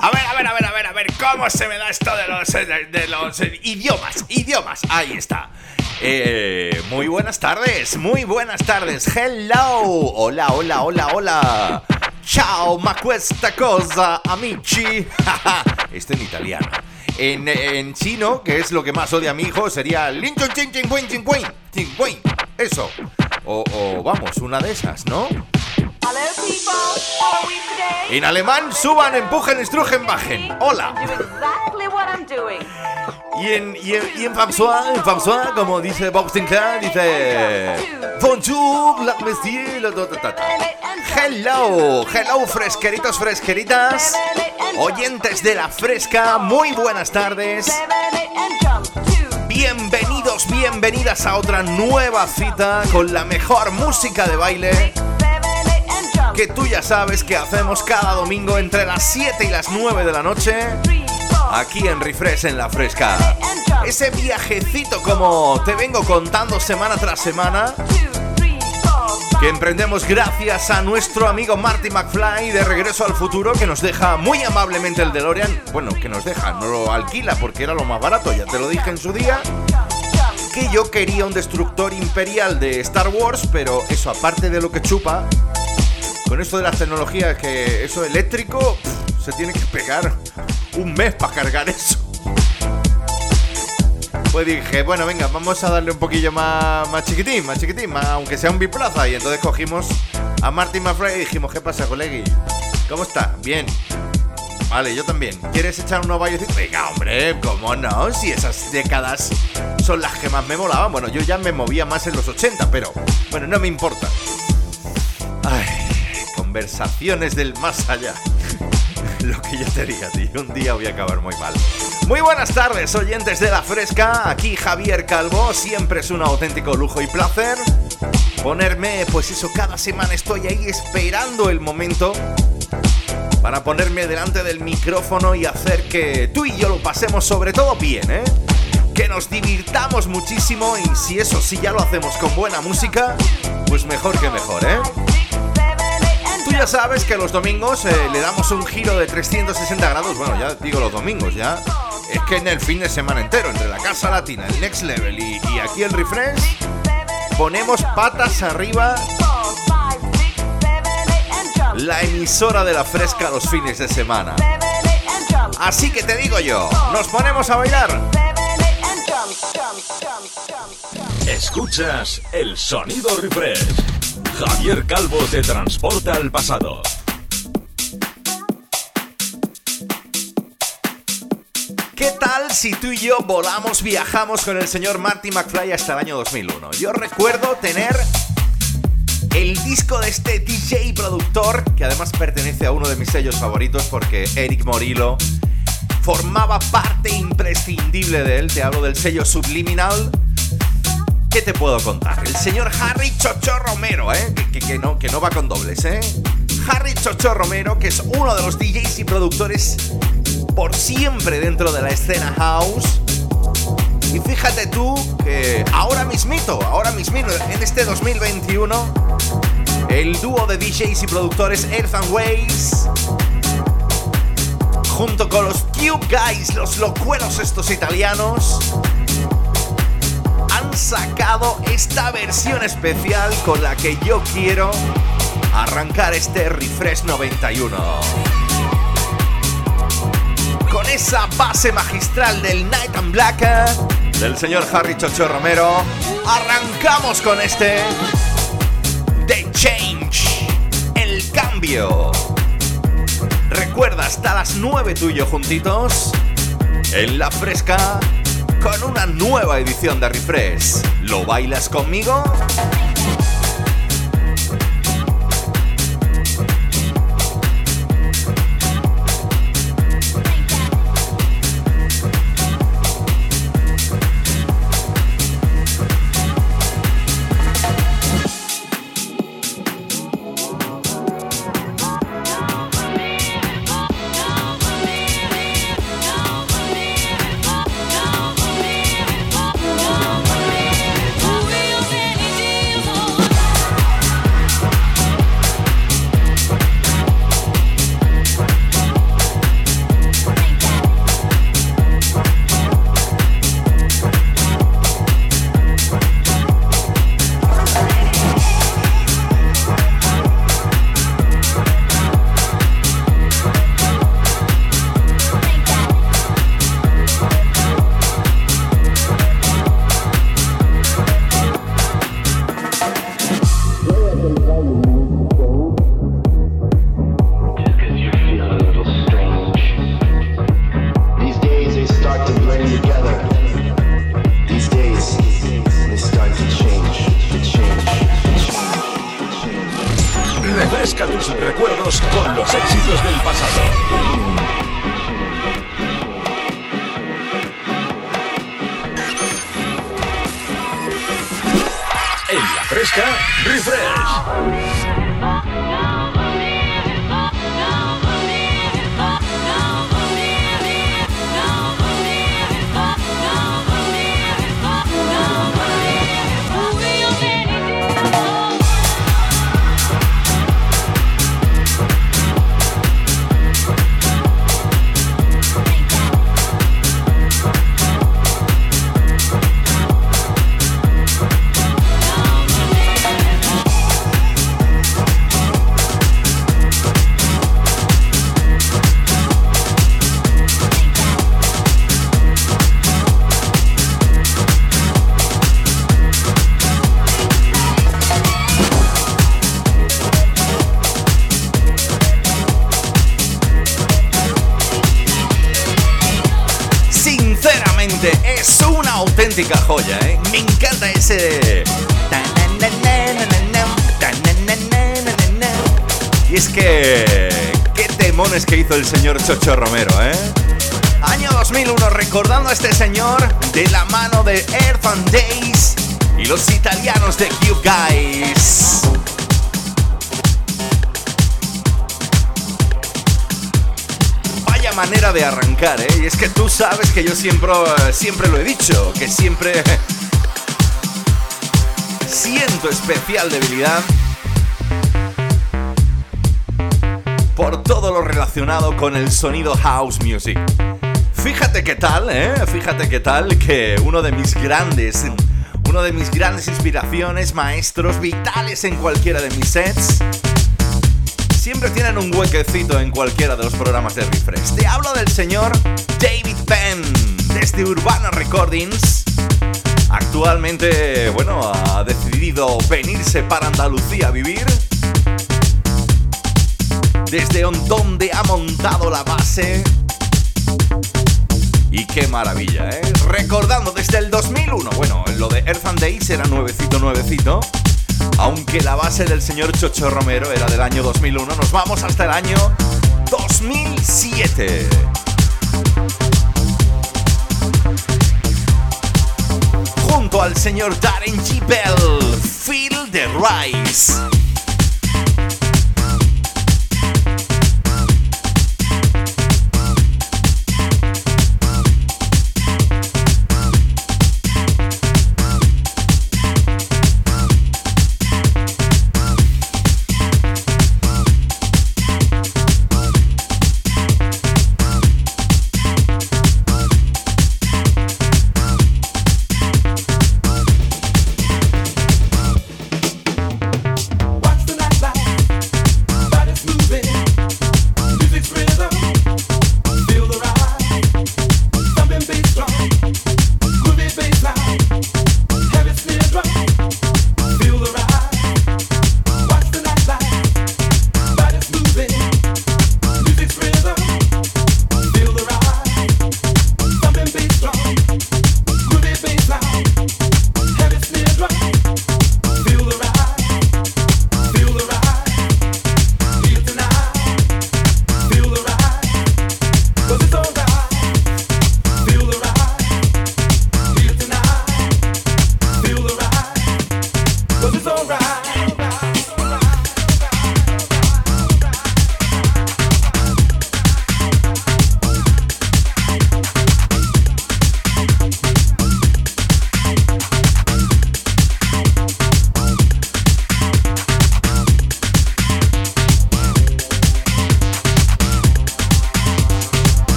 A ver, a ver, a ver, a ver, a ver, ¿cómo se me da esto de los, eh, de, de los eh, idiomas? Idiomas, ahí está. Eh, muy buenas tardes, muy buenas tardes. Hello, hola, hola, hola, hola. Ciao, ma questa cosa, amici. Esto en italiano. En, en chino, que es lo que más odia a mi hijo, sería Lin. Eso. O, o vamos, una de esas, ¿no? En alemán, suban, empujen, estrujen, bajen. Hola. Y en, y en, y en François, en François, como dice Bob Sinclair, dice Bonjour, la monsieur, Hello, hello, fresqueritos, fresqueritas Oyentes de la fresca, muy buenas tardes. Bienvenidos, bienvenidas a otra nueva cita con la mejor música de baile. Que tú ya sabes que hacemos cada domingo entre las 7 y las 9 de la noche aquí en Refresh en la Fresca. Ese viajecito como te vengo contando semana tras semana que emprendemos gracias a nuestro amigo Marty McFly de Regreso al Futuro que nos deja muy amablemente el DeLorean. Bueno, que nos deja, no lo alquila porque era lo más barato, ya te lo dije en su día. Que yo quería un destructor imperial de Star Wars, pero eso aparte de lo que chupa, con esto de las tecnologías que eso eléctrico, se tiene que pegar un mes para cargar eso. Pues dije, bueno, venga, vamos a darle un poquillo más, más chiquitín, más chiquitín, más, aunque sea un biplaza. Y entonces cogimos a Martin McFly y dijimos, ¿qué pasa, colegui? ¿Cómo está? Bien. Vale, yo también. ¿Quieres echar unos bailecito? Venga, hombre, ¿cómo no? Si esas décadas son las que más me molaban. Bueno, yo ya me movía más en los 80, pero bueno, no me importa. Conversaciones del más allá. Lo que yo te diga, tío, un día voy a acabar muy mal. Muy buenas tardes, oyentes de La Fresca. Aquí Javier Calvo. Siempre es un auténtico lujo y placer ponerme, pues eso, cada semana estoy ahí esperando el momento para ponerme delante del micrófono y hacer que tú y yo lo pasemos sobre todo bien, ¿eh? Que nos divirtamos muchísimo y si eso sí ya lo hacemos con buena música, pues mejor que mejor, ¿eh? Ya sabes que los domingos eh, le damos un giro de 360 grados, bueno, ya digo los domingos, ya. Es que en el fin de semana entero, entre la Casa Latina, el Next Level y, aquí el Refresh, ponemos patas arriba la emisora de la fresca los fines de semana. Así que te digo yo, nos ponemos a bailar. Escuchas el sonido refresh. Javier Calvo te transporta al pasado. ¿Qué tal si tú y yo volamos, viajamos con el señor Marty McFly hasta el año 2001? Yo recuerdo tener el disco de este DJ productor, que además pertenece a uno de mis sellos favoritos porque Eric Morillo formaba parte imprescindible de él. Te hablo del sello Subliminal. ¿Qué te puedo contar? El señor Harry Chocho Romero, ¿eh? Que, no, que no va con dobles, ¿eh? Harry Chocho Romero, que es uno de los DJs y productores por siempre dentro de la escena house. Y fíjate tú que ahora mismito, ahora mismito, en este 2021, el dúo de DJs y productores Earth and Ways, junto con los Cube Guys, los locuelos estos italianos, sacado esta versión especial con la que yo quiero arrancar este Refresh 91 con esa base magistral del Night and Black del señor Harry Chocho Romero, arrancamos con este The Change, el cambio. Recuerda hasta las 9 tuyo juntitos en la fresca con una nueva edición de Refresh. ¿Lo bailas conmigo? Que yo siempre, siempre lo he dicho, que siempre siento especial debilidad por todo lo relacionado con el sonido house music. Fíjate qué tal, ¿eh? Fíjate qué tal que uno de mis grandes, uno de mis grandes inspiraciones, maestros vitales en cualquiera de mis sets, siempre tienen un huequecito en cualquiera de los programas de Refresh. Te hablo del señor David Penn, desde Urbana Recordings. Actualmente, bueno, ha decidido venirse para Andalucía a vivir. Desde donde ha montado la base. Y qué maravilla, ¿eh? Recordando desde el 2001, bueno, lo de Earth and Days era nuevecito, nuevecito aunque la base del señor Chocho Romero era del año 2001, nos vamos hasta el año 2007. Junto al señor Darren G. Bell, Feel the Rise.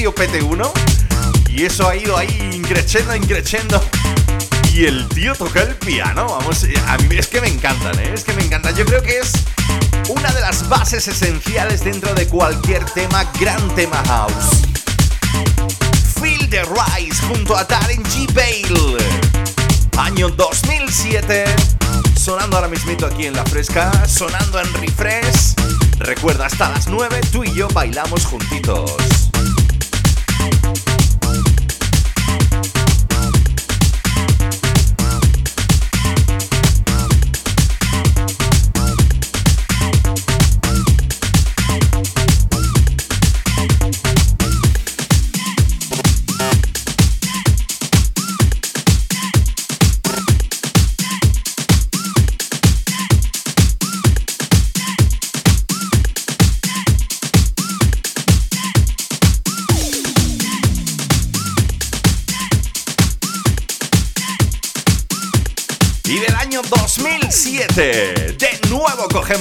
Casio PT1. Y eso ha ido ahí increciendo, increciendo. Y el tío toca el piano, vamos, a mí es que me encantan, ¿eh? es que me encantan. Yo creo que es una de las bases esenciales dentro de cualquier tema, gran tema house. Feel the Rise junto a Darren G. Bale año 2007. Sonando ahora mismito aquí en La Fresca, sonando en Refresh. Recuerda, hasta las 9 tú y yo bailamos juntitos.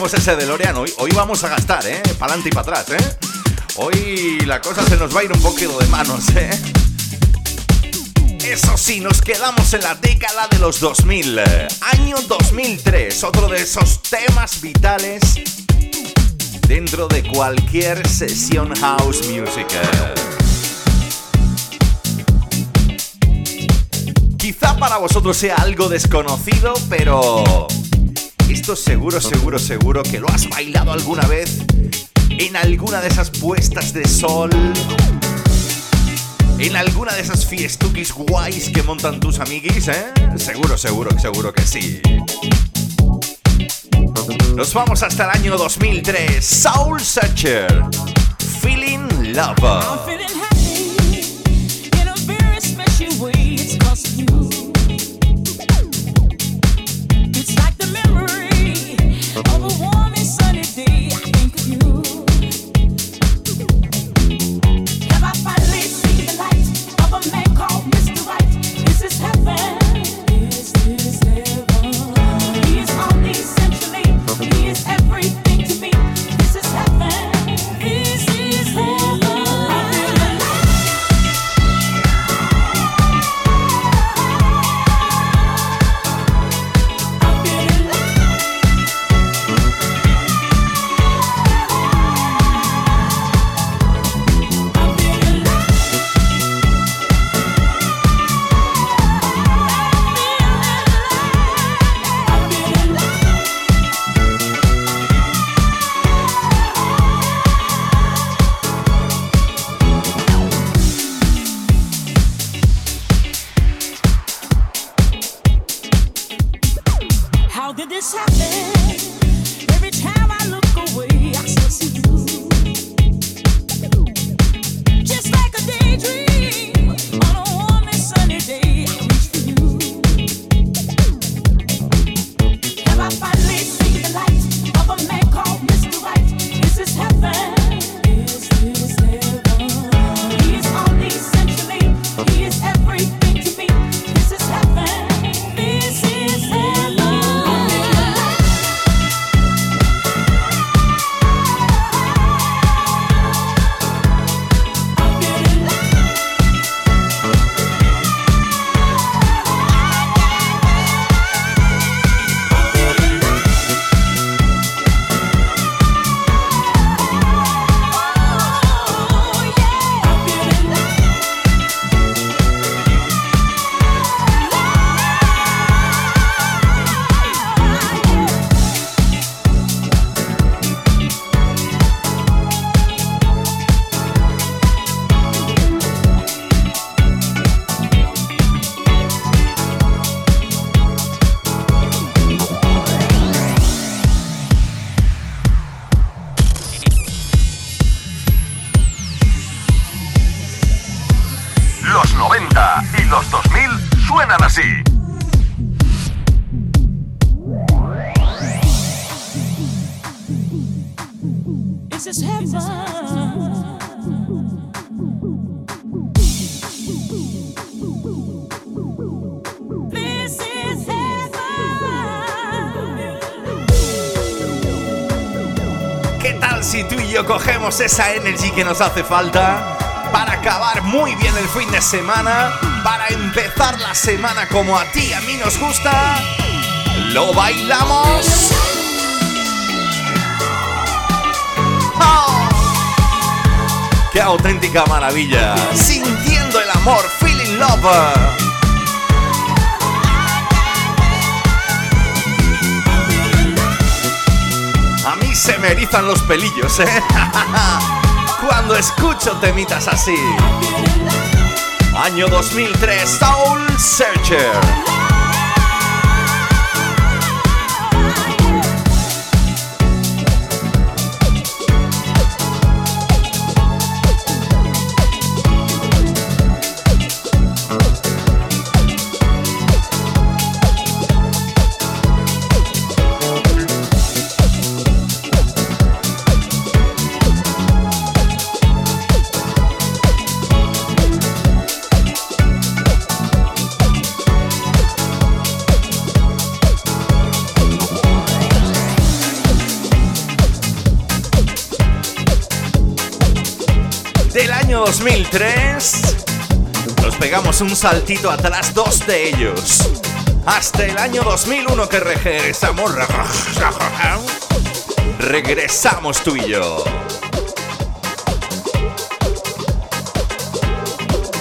Ese DeLorean. Hoy, hoy vamos a gastar, ¿eh? Para adelante y para atrás, ¿eh? Hoy la cosa se nos va a ir un poquito de manos, ¿eh? Eso sí, nos quedamos en la década de los 2000. Año 2003, otro de esos temas vitales dentro de cualquier sesión house music. Quizá para vosotros sea algo desconocido, pero esto seguro, seguro, seguro que lo has bailado alguna vez en alguna de esas puestas de sol. En alguna de esas fiestuquis guays que montan tus amiguis, ¿eh? Seguro, seguro, seguro que sí. Nos vamos hasta el año 2003. Soul Searcher. Feeling Love. Esa energy que nos hace falta para acabar muy bien el fin de semana, para empezar la semana como a ti y a mí nos gusta? ¿Lo bailamos? ¡Oh! ¡Qué auténtica maravilla! Sintiendo el amor, feeling love. Se me erizan los pelillos, ¿eh? Cuando escucho temitas así. Año 2003, Soul Searcher. 2003 nos pegamos un saltito atrás, dos de ellos. Hasta el año 2001 que regresamos. Regresamos tú y yo.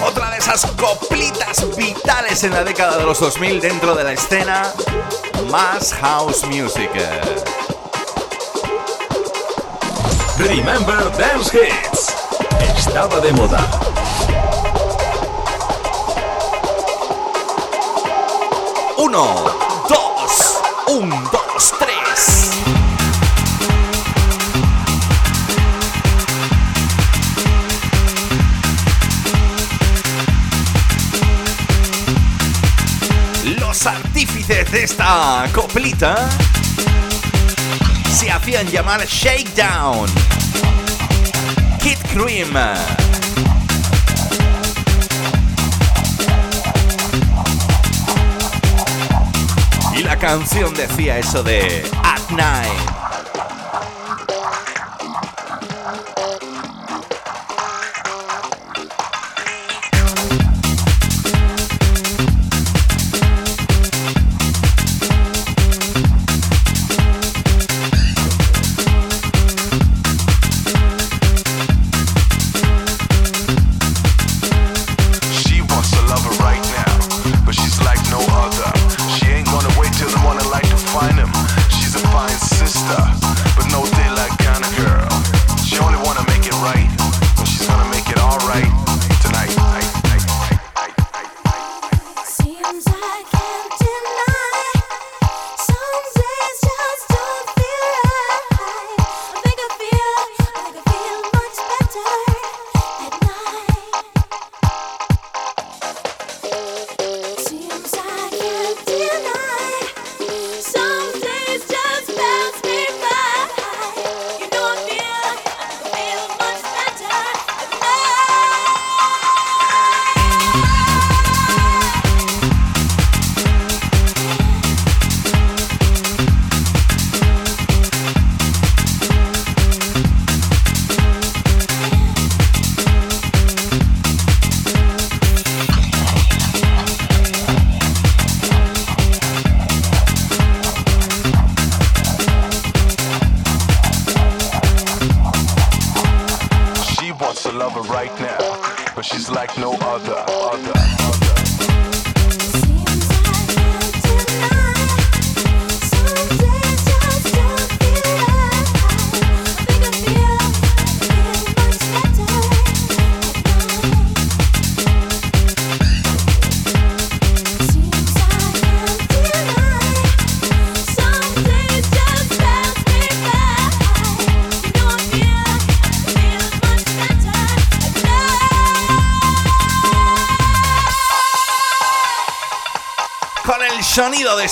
Otra de esas coplitas vitales en la década de los 2000 dentro de la escena. Más house music. Remember Dance Hits. Estaba de moda. Uno, dos, un, dos, tres. Los artífices de esta coplita se hacían llamar Shakedown. Cream. Y la canción decía eso de At Night.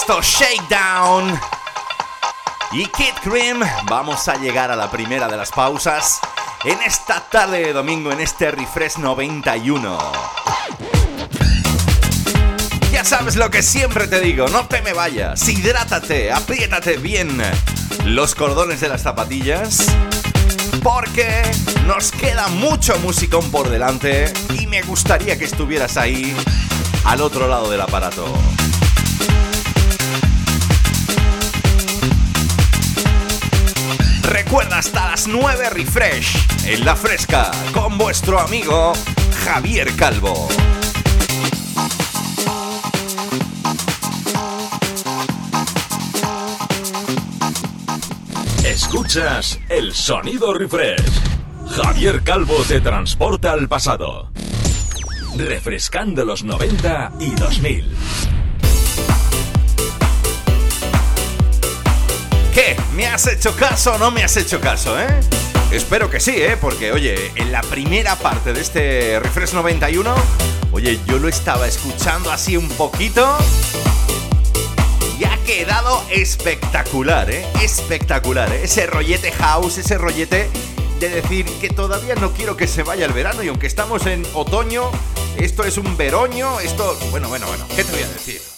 Shakedown. y Kid Cream. Vamos a llegar a la primera de las pausas en esta tarde de domingo, en este Refresh 91. Ya sabes lo que siempre te digo, no te me vayas, hidrátate, apriétate bien los cordones de las zapatillas, porque nos queda mucho musicón por delante y me gustaría que estuvieras ahí, al otro lado del aparato. Recuerda hasta las 9 refresh en la fresca con vuestro amigo Javier Calvo. Escuchas el sonido refresh. Javier Calvo te transporta al pasado. Refrescando los 90 y 2000. ¿Qué? ¿Me has hecho caso o no me has hecho caso, eh? Espero que sí, ¿eh? Porque, oye, en la primera parte de este Refresh 91, oye, yo lo estaba escuchando así un poquito y ha quedado espectacular, ¿eh? Espectacular, ¿eh? Ese rollete house, ese rollete de decir que todavía no quiero que se vaya el verano y aunque estamos en otoño, esto es un veroño, esto... Bueno, bueno, bueno, ¿qué te voy a decir?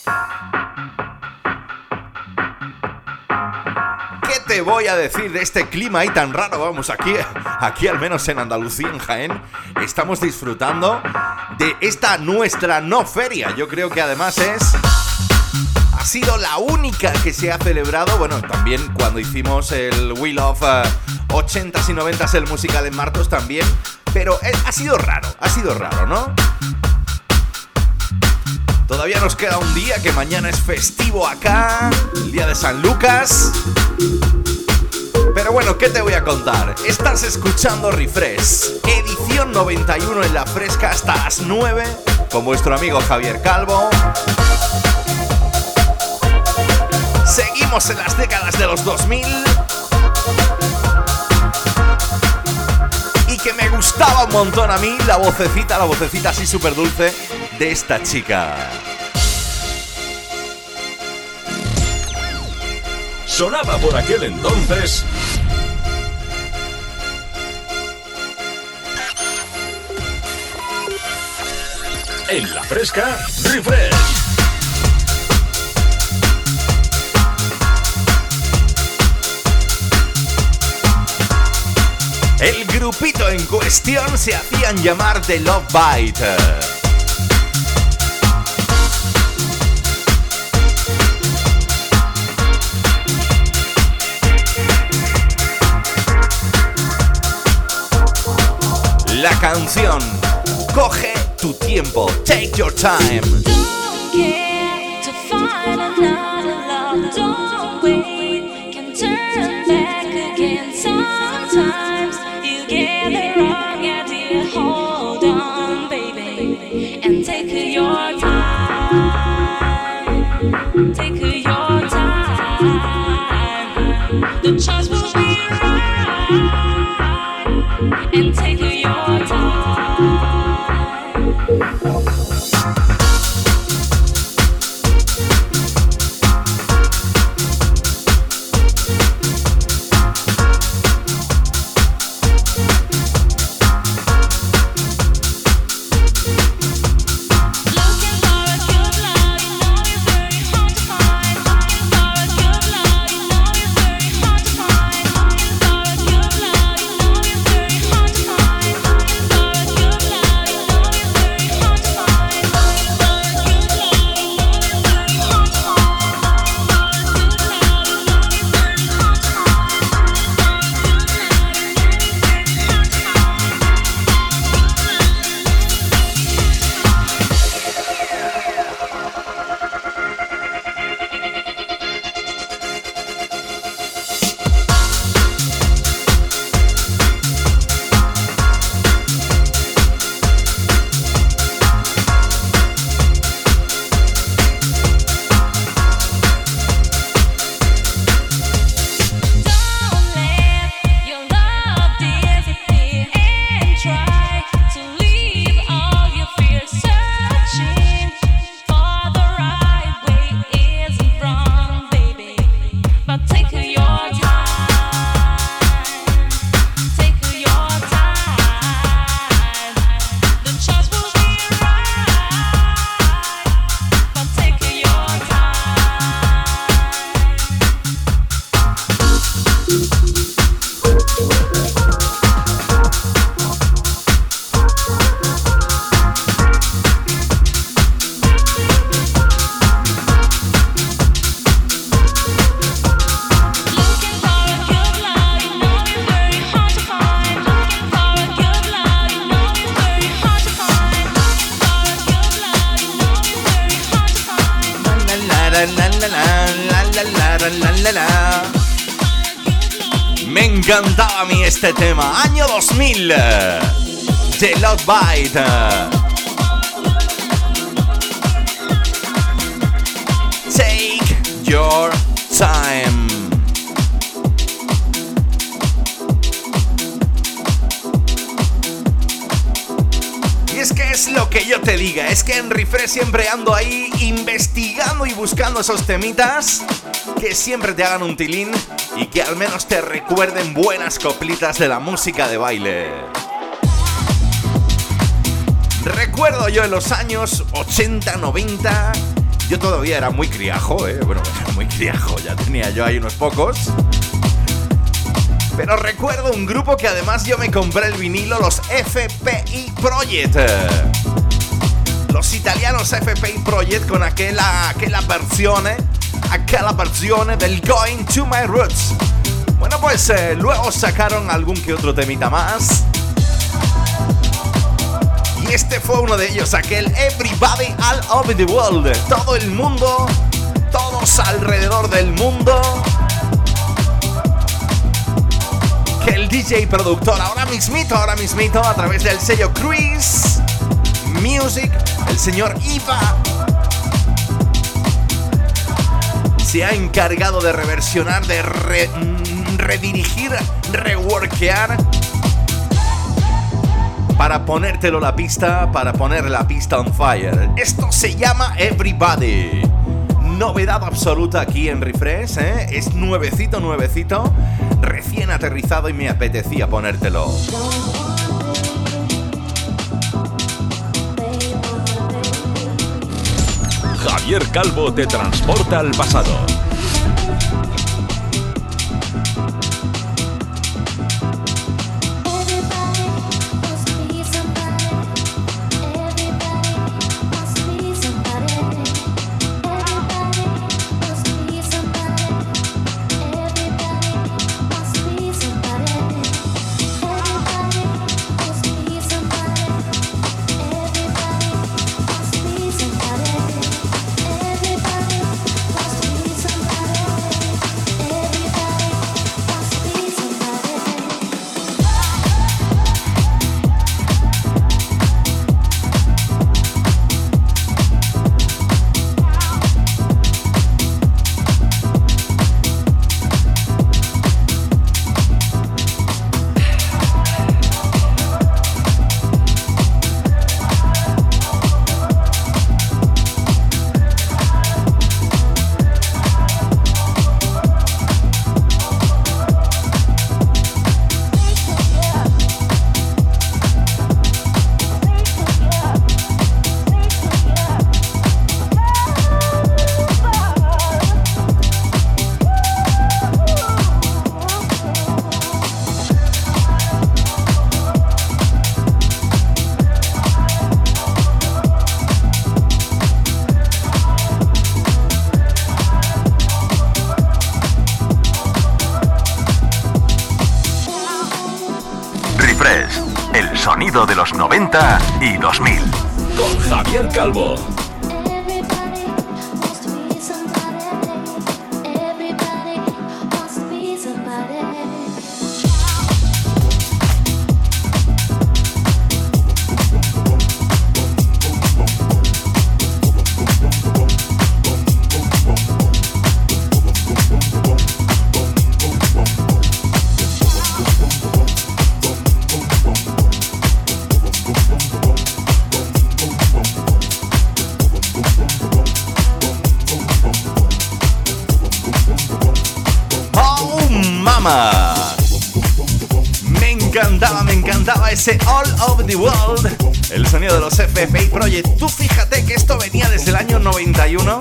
Voy a decir de este clima ahí tan raro? Vamos, aquí, aquí al menos en Andalucía, en Jaén, estamos disfrutando de esta nuestra no feria. Yo creo que además es ha sido la única que se ha celebrado, bueno, también cuando hicimos el Wheel of eh, 80s y 90s, el musical en Martos también, pero ha sido raro, ha sido raro, ¿no? Todavía nos queda un día que mañana es festivo acá, el día de San Lucas. Pero bueno, ¿qué te voy a contar? Estás escuchando Refresh, edición 91 en la fresca hasta las 9, con vuestro amigo Javier Calvo. Seguimos en las décadas de los 2000. Y que me gustaba un montón a mí la vocecita, la vocecita así súper dulce de esta chica. Sonaba por aquel entonces. En la fresca, refresh. El grupito en cuestión se hacían llamar The Love Bite. La canción Coge tu tiempo, take your time. 2000. The Love Bite. Take your time. Y es que es lo que yo te diga, es que en Refresh siempre ando ahí investigando y buscando esos temitas que siempre te hagan un tilín y que al menos te recuerden buenas coplitas de la música de baile. Recuerdo yo en los años 80, 90, yo todavía era muy criajo, ¿eh? bueno, era muy criajo, ya tenía yo ahí unos pocos. Pero recuerdo un grupo que además yo me compré el vinilo, los FPI Project. Los italianos FPI Project con aquella, aquella versión, aquella versión del Going to My Roots. Bueno, pues eh, luego sacaron algún que otro temita más. Y este fue uno de ellos, aquel Everybody All Over the World. Todo el mundo, todos alrededor del mundo. Que el DJ productor ahora mismito, ahora mismito, a través del sello Chris Music, el señor Iva, se ha encargado de reversionar, de mm, redirigir, reworkear para ponértelo la pista, para poner la pista on fire. Esto se llama Everybody. Novedad absoluta aquí en Refresh, ¿eh? es nuevecito, nuevecito, recién aterrizado y me apetecía ponértelo. Javier Calvo te transporta al pasado. Calvo. Me encantaba, me encantaba ese All Over the World, el sonido de los FFI Project. Tú fíjate que esto venía desde el año 91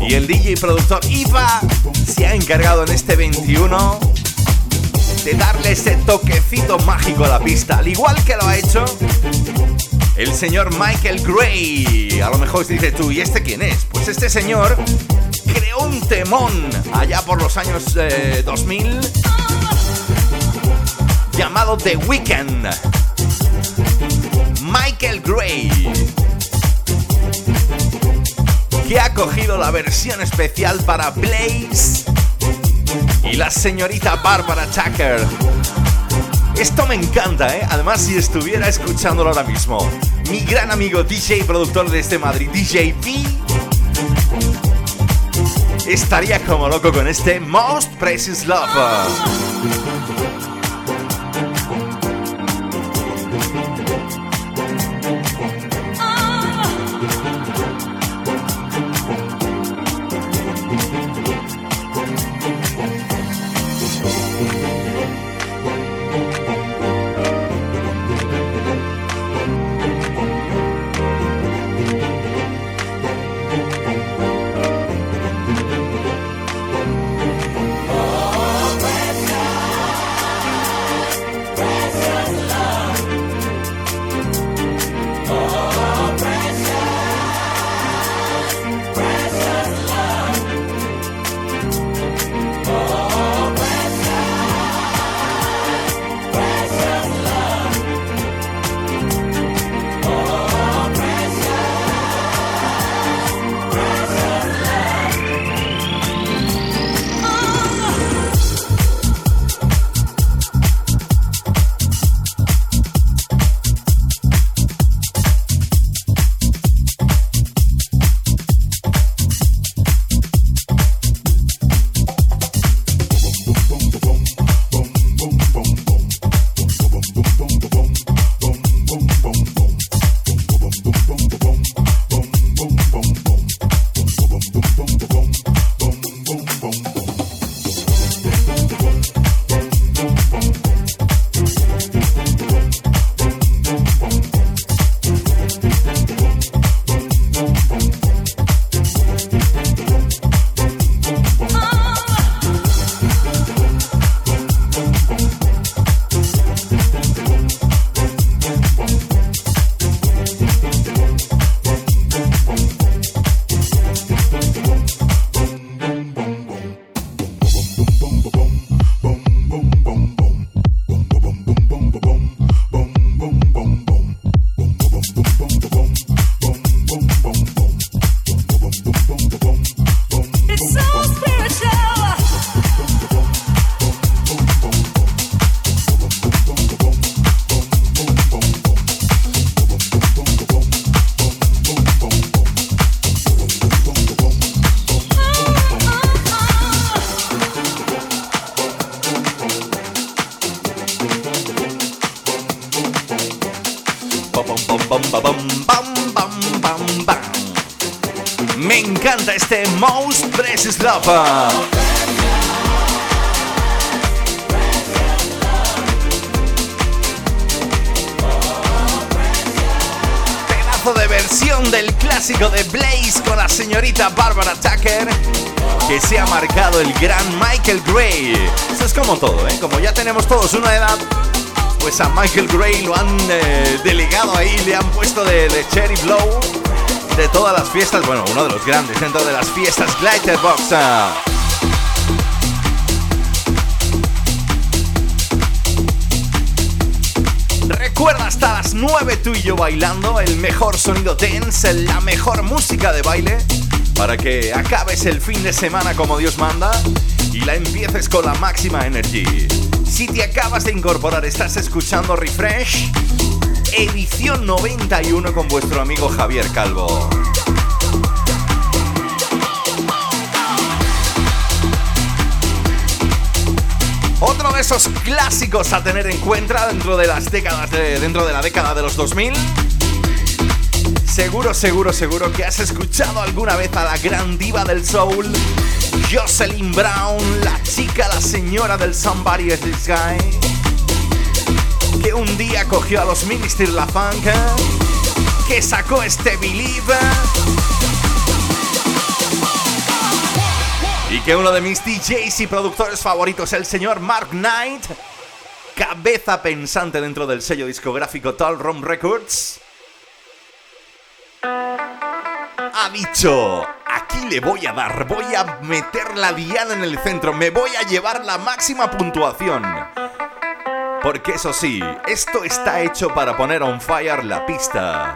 y el DJ y productor Iva se ha encargado en este 21 de darle ese toquecito mágico a la pista, al igual que lo ha hecho el señor Michael Gray. A lo mejor dices tú, ¿y este quién es? Pues este señor creó un temón allá por los años eh, 2000 llamado The Weeknd. Michael Gray. Que ha cogido la versión especial para Blaze y la señorita Barbara Tucker. Esto me encanta, ¿eh? Además, si estuviera escuchándolo ahora mismo, mi gran amigo DJ productor desde Madrid, DJ V, estaría como loco con este Most Precious Love. Michael Gray. Eso es como todo, ¿eh? Como ya tenemos todos una edad, pues a Michael Gray lo han eh, delegado ahí, le han puesto de, Cherry Blow de todas las fiestas, bueno, uno de los grandes dentro de las fiestas Glitterbox. Recuerda hasta las 9 tú y yo bailando, el mejor sonido dance, la mejor música de baile, para que acabes el fin de semana como Dios manda y la empieces con la máxima energy. Si te acabas de incorporar, estás escuchando Refresh, edición 91 con vuestro amigo Javier Calvo. Otro de esos clásicos a tener en cuenta dentro de las décadas de, dentro de la década de los 2000. Seguro, seguro, seguro que has escuchado alguna vez a la gran diva del soul, Jocelyn Brown, la chica, la señora del Somebody is This Guy, que un día cogió a los Minister La Funk, que sacó este Believe. Y que uno de mis DJs y productores favoritos, el señor Mark Knight, cabeza pensante dentro del sello discográfico Tall Records, ha dicho, le voy a dar, voy a meter la diana en el centro, me voy a llevar la máxima puntuación. Porque eso sí, esto está hecho para poner on fire la pista.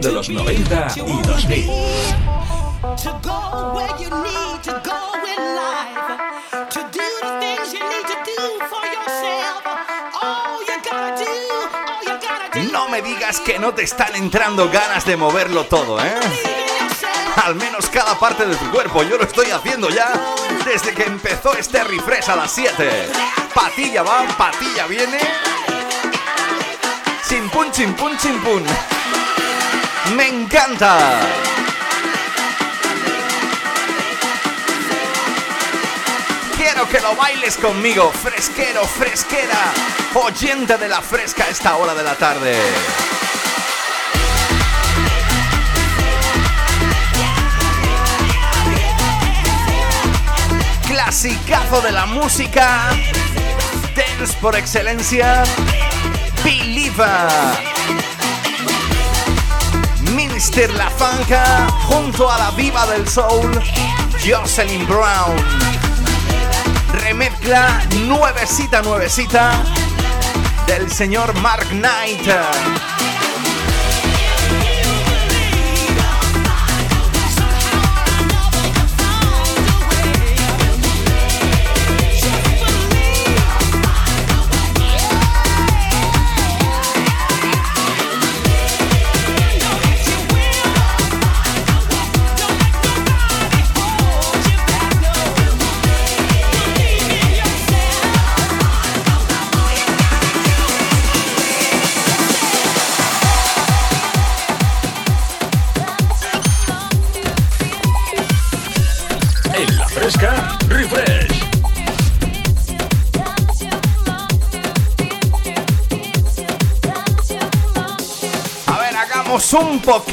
Do, all you gotta do. No me digas que no te están entrando ganas de moverlo todo, ¿eh? Al menos cada parte de tu cuerpo. Yo lo estoy haciendo ya desde que empezó este refresh a las 7. Patilla va, patilla viene. Chimpún, chimpún, chimpún. Me encanta. Quiero que lo bailes conmigo, fresquero, fresquera, oyente de la fresca a esta hora de la tarde. Clasicazo de la música, dance por excelencia, Believer. Minister La Fanca junto a la viva del soul, Jocelyn Brown. Remezcla nuevecita, nuevecita del señor Mark Knight.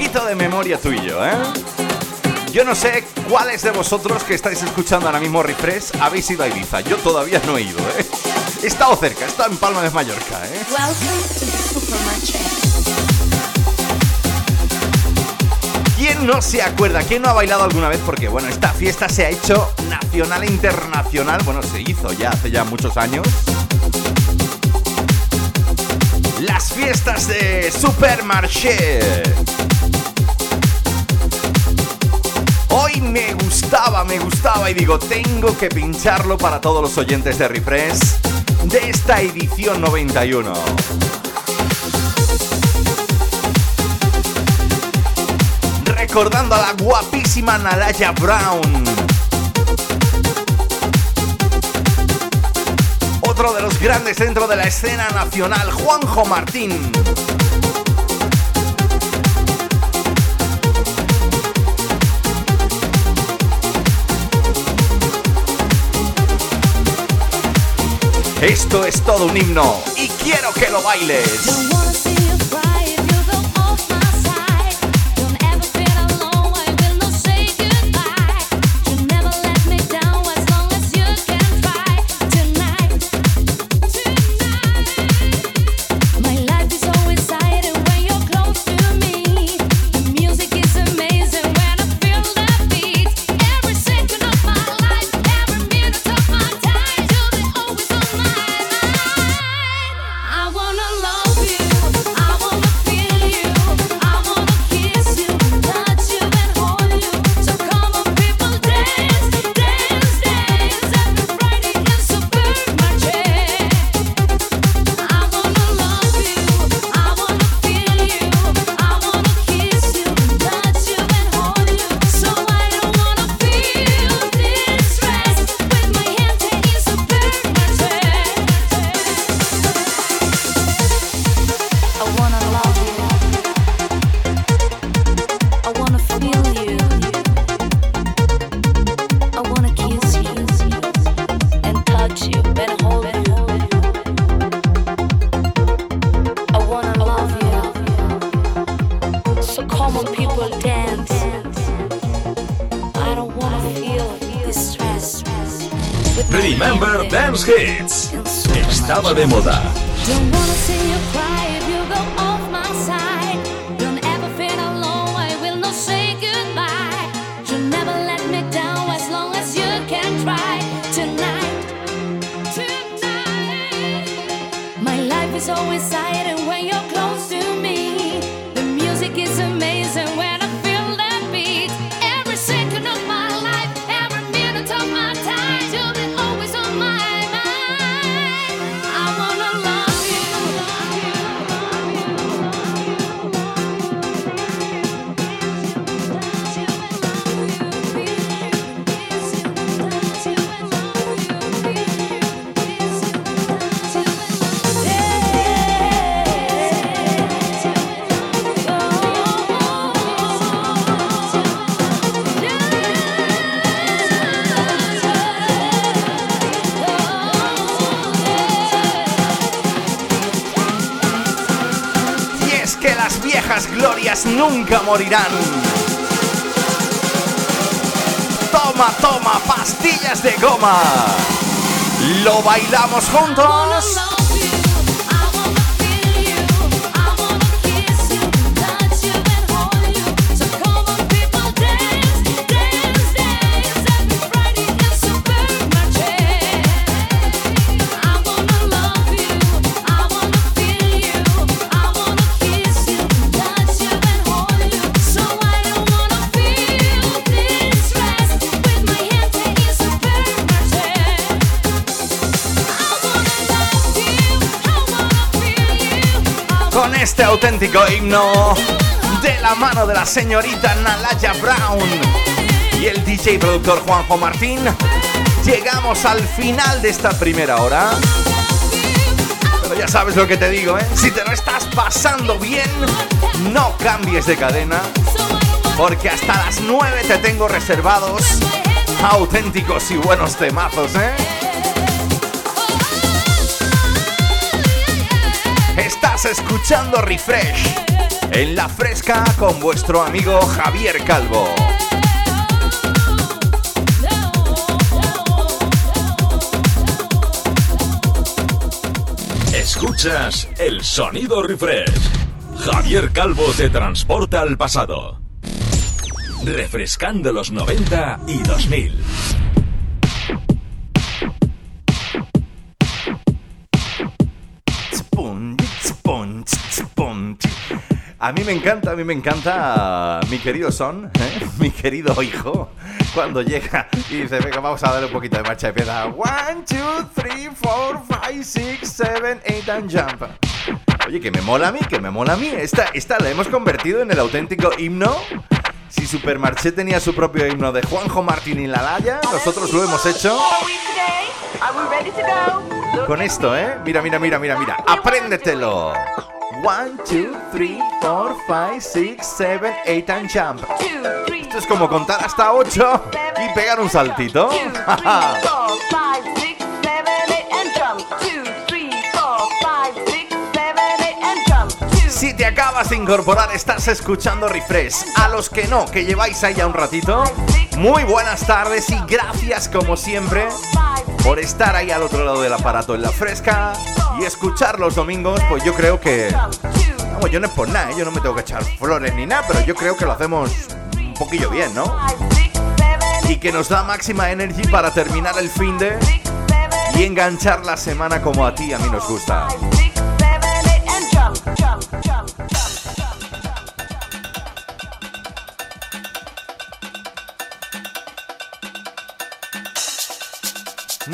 Poquito de memoria tú y yo, ¿eh? Yo no sé cuáles de vosotros que estáis escuchando ahora mismo Refresh habéis ido a Ibiza. Yo todavía no he ido, ¿eh? He estado cerca, he estado en Palma de Mallorca, ¿eh? ¿Quién no se acuerda? ¿Quién no ha bailado alguna vez? Porque, bueno, esta fiesta se ha hecho nacional e internacional. Bueno, se hizo ya hace ya muchos años. Las fiestas de Supermarché. Me gustaba, me gustaba y digo, tengo que pincharlo para todos los oyentes de Refresh de esta edición 91. Recordando a la guapísima Nalaya Brown. Otro de los grandes dentro de la escena nacional, Juanjo Martín. Esto es todo un himno y quiero que lo bailes. Dance Hits. Estaba de moda. Nunca morirán. Toma, toma, pastillas de goma. Lo bailamos juntos. Este auténtico himno de la mano de la señorita Nalaya Brown y el DJ productor Juanjo Martín, llegamos al final de esta primera hora. Pero ya sabes lo que te digo, ¿eh? Si te lo estás pasando bien, no cambies de cadena, porque hasta las 9 te tengo reservados auténticos y buenos temazos, ¿eh? Escuchando Refresh en la fresca con vuestro amigo Javier Calvo. Escuchas el sonido refresh. Javier Calvo te transporta al pasado. Refrescando los 90 y 2000. A mí me encanta, a mí me encanta mi querido Son, ¿eh? mi querido hijo, cuando llega y dice, venga, vamos a darle un poquito de marcha y empieza, one, two, three, four, five, six, seven, eight, and jump. Oye, que me mola a mí, que me mola a mí. Esta, esta la hemos convertido en el auténtico himno. Si Supermarché tenía su propio himno de Juanjo Martín y la Laya, nosotros lo hemos hecho con esto, ¿eh? Mira, mira, mira, mira, mira. Apréndetelo. One, two, three, four, five, six, seven, eight, and jump. Esto es como contar hasta ocho y pegar un saltito. Si te acabas de incorporar, estás escuchando Refresh. A los que no, que lleváis ahí ya un ratito, muy buenas tardes y gracias como siempre por estar ahí al otro lado del aparato en la fresca y escuchar los domingos. Pues yo creo que, vamos, yo no es por nada, ¿eh? yo no me tengo que echar flores ni nada, pero yo creo que lo hacemos un poquillo bien, ¿no? Y que nos da máxima energy para terminar el fin de y enganchar la semana como a ti a mí nos gusta.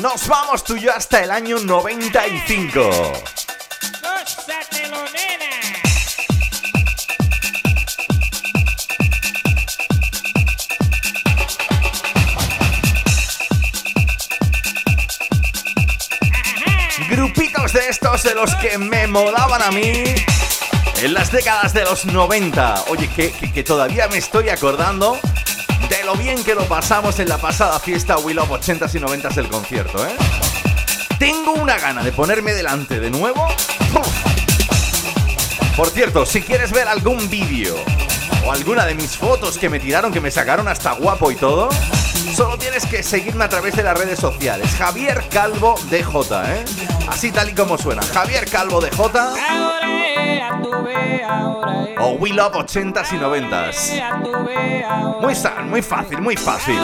Nos vamos tú y yo hasta el año 95. Gózatelo, nena. Grupitos de estos de los que me molaban a mí en las décadas de los 90. Oye, que, que- que todavía me estoy acordando de lo bien que lo pasamos en la pasada fiesta We Love 80s y 90s del concierto, ¿eh? Tengo una gana de ponerme delante de nuevo. Por cierto, si quieres ver algún vídeo o alguna de mis fotos que me tiraron, que me sacaron hasta guapo y todo, solo tienes que seguirme a través de las redes sociales. Javier Calvo DJ, ¿eh? Así tal y como suena. Javier Calvo DJ o We Love 80s y 90s. Muy, sa- muy fácil, muy fácil.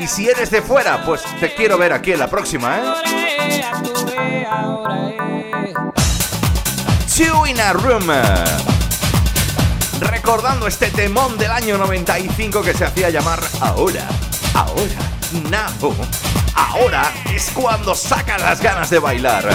Y si eres de fuera, pues te quiero ver aquí en la próxima, ¿eh? Two in a Room. Recordando este temón del año 95 que se hacía llamar Ahora, Ahora, Now. Ahora es cuando sacan las ganas de bailar.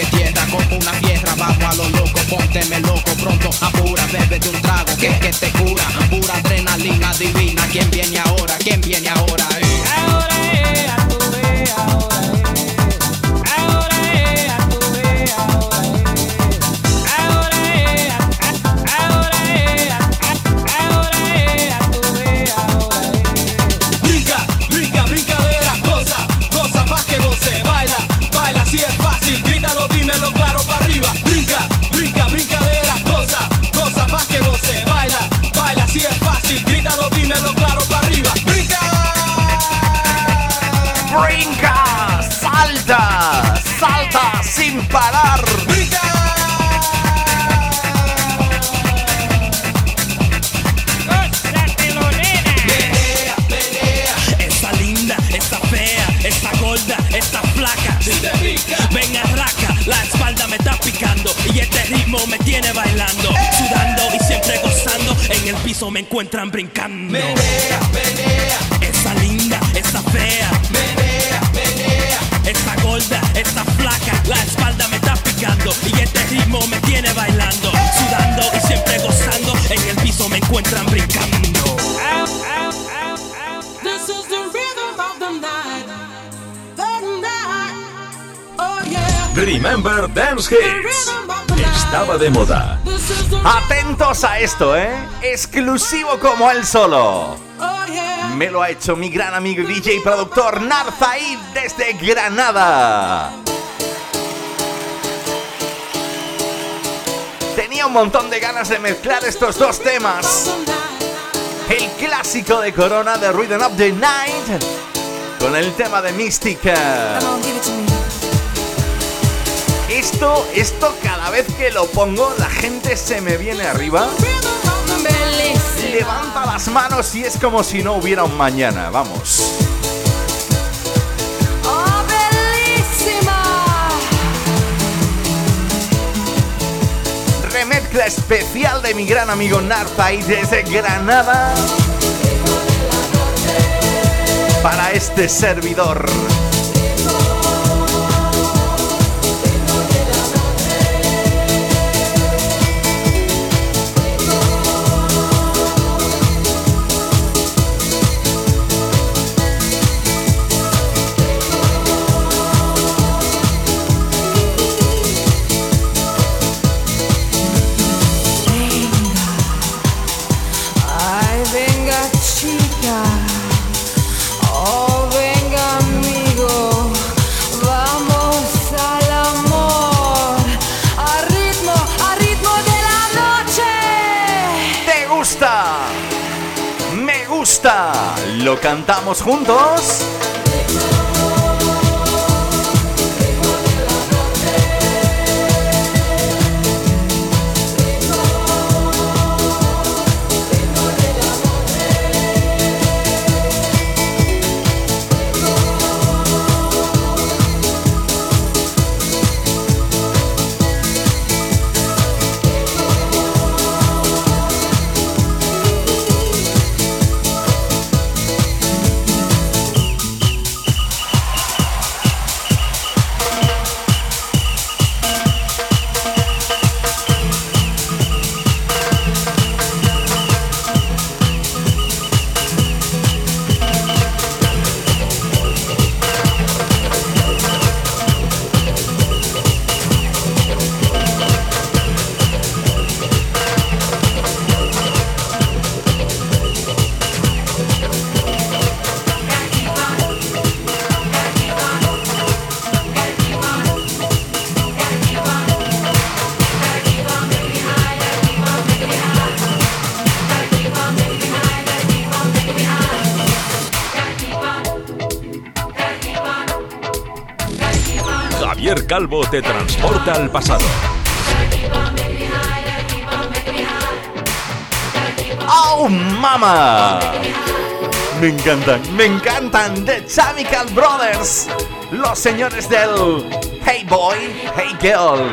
Toque tierra como una tierra. Vamos a lo loco, pónteme loco, pronto apura, bebe de un trago que, que te cura. Me encuentran brincando. Esta linda, esta fea. Esta gorda, esta flaca, la espalda me está picando y este ritmo me tiene bailando, sudando y siempre gozando. En el piso me encuentran brincando. This is the rhythm of the night. The night. Oh yeah. Remember Dance Hits. Estaba de moda. Atentos a esto, ¿eh? Exclusivo como él solo. Me lo ha hecho mi gran amigo DJ y productor Narzaid desde Granada. Tenía un montón de ganas de mezclar estos dos temas. El clásico de Corona de Rhythm Up the Night con el tema de Mística. Esto, esto cada vez que lo pongo la gente se me viene arriba. Levanta las manos y es como si no hubiera un mañana. Vamos. Oh. Remezcla especial de mi gran amigo Narfai desde Granada. Para este servidor. Cantamos juntos? Te transporta al pasado. ¡Oh, mama! Me encantan, me encantan The Chemical Brothers, los señores del Hey Boy, Hey Girl.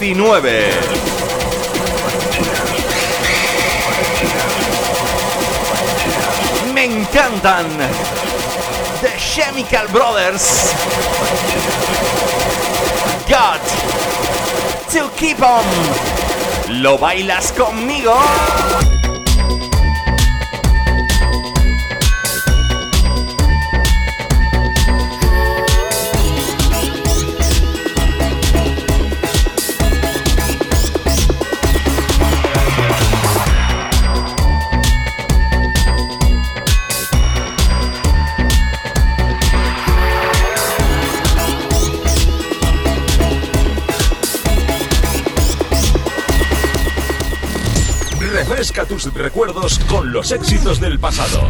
2019. Me encantan. The Chemical Brothers. Got to keep on. ¿Lo bailas conmigo? Tus recuerdos con los éxitos del pasado.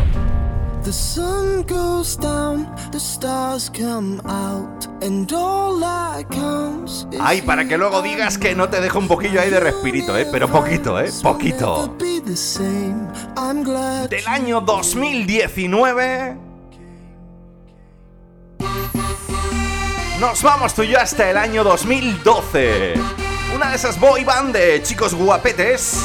The sun goes down, the stars come out, and all is Ay, para que luego digas que no te dejo un poquillo ahí de respirito, ¿eh? Pero poquito, ¿eh? Poquito. Del año 2019. Nos vamos tú y yo hasta el año 2012. Una de esas boy band de chicos guapetes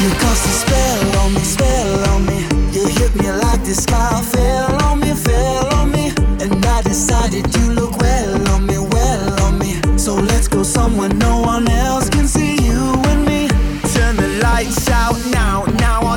You cast a spell on me, spell on me. You hit me like the sky fell on me, fell on me. And I decided you look well on me, well on me. So let's go somewhere no one else can see you and me. Turn the lights out now, now I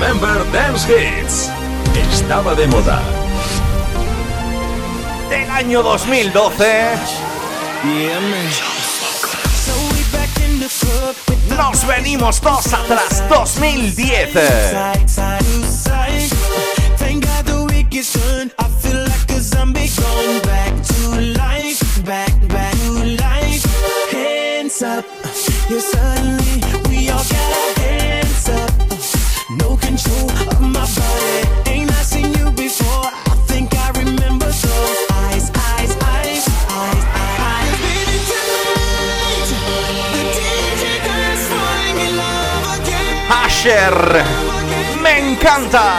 Remember Dance Hits. Estaba de moda. Del año 2012. Nos venimos dos atrás, 2010. Back, back, life, hands up. You're suddenly Me encanta.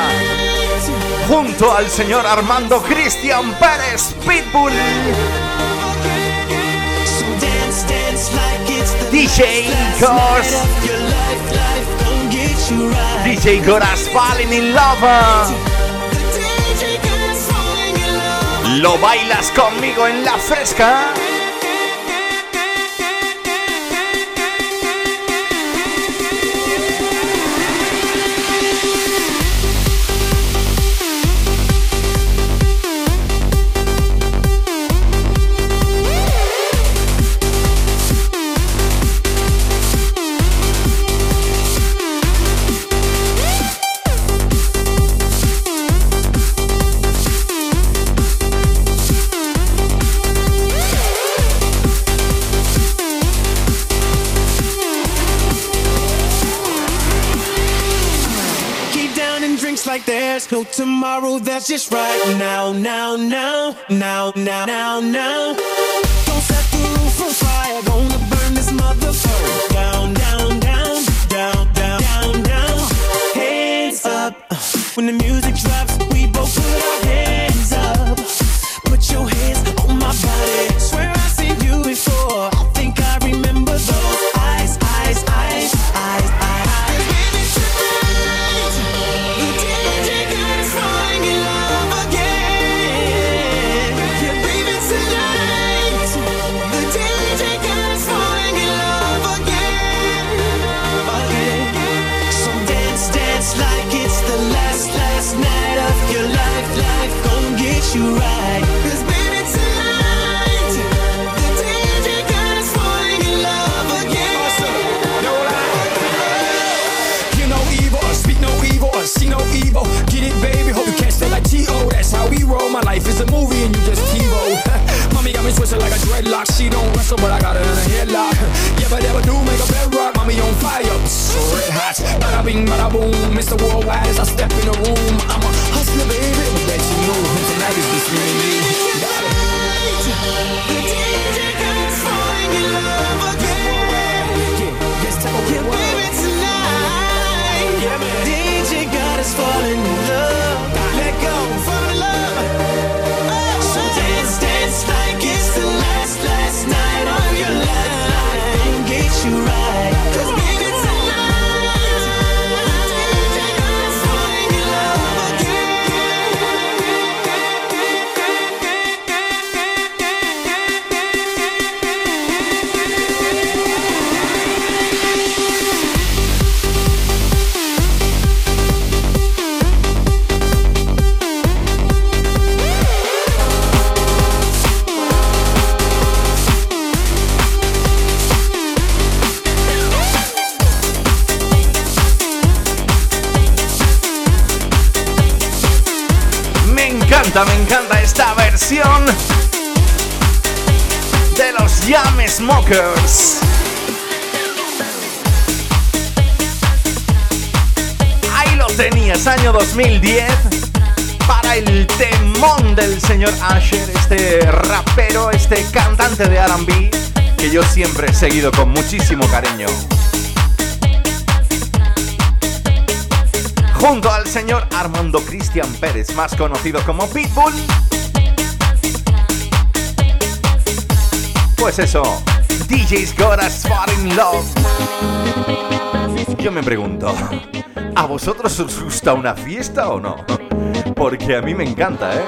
Junto al señor Armando Cristian Pérez Pitbull. DJ Gors. DJ Goras Falling in Love. Lo bailas conmigo en la fresca. just right now, now, now, now, now, now, now. Ahí lo tenías, año 2010, para el temón del señor Asher, este rapero, este cantante de RB, que yo siempre he seguido con muchísimo cariño. Junto al señor Armando Cristian Pérez, más conocido como Pitbull. Pues eso, DJ's Got a Spot in Love. Yo me pregunto, ¿a vosotros os gusta una fiesta o no? Porque a mí me encanta, ¿eh?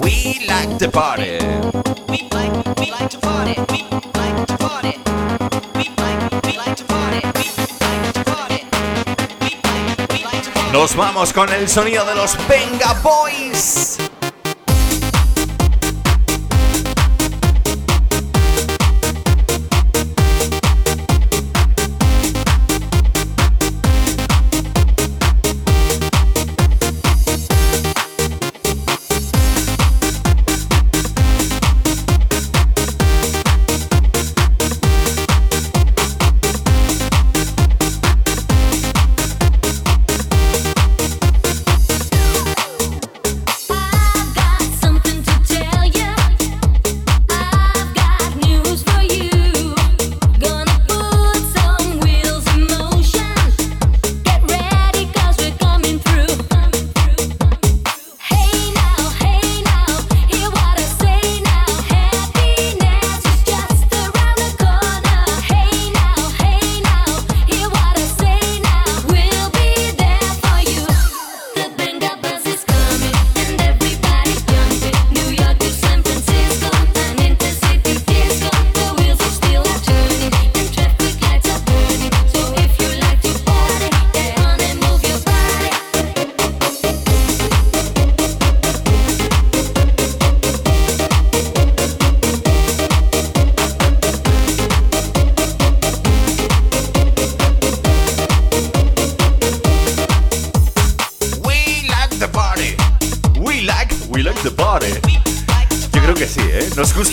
We like the party. Vamos con el sonido de los Venga Boys.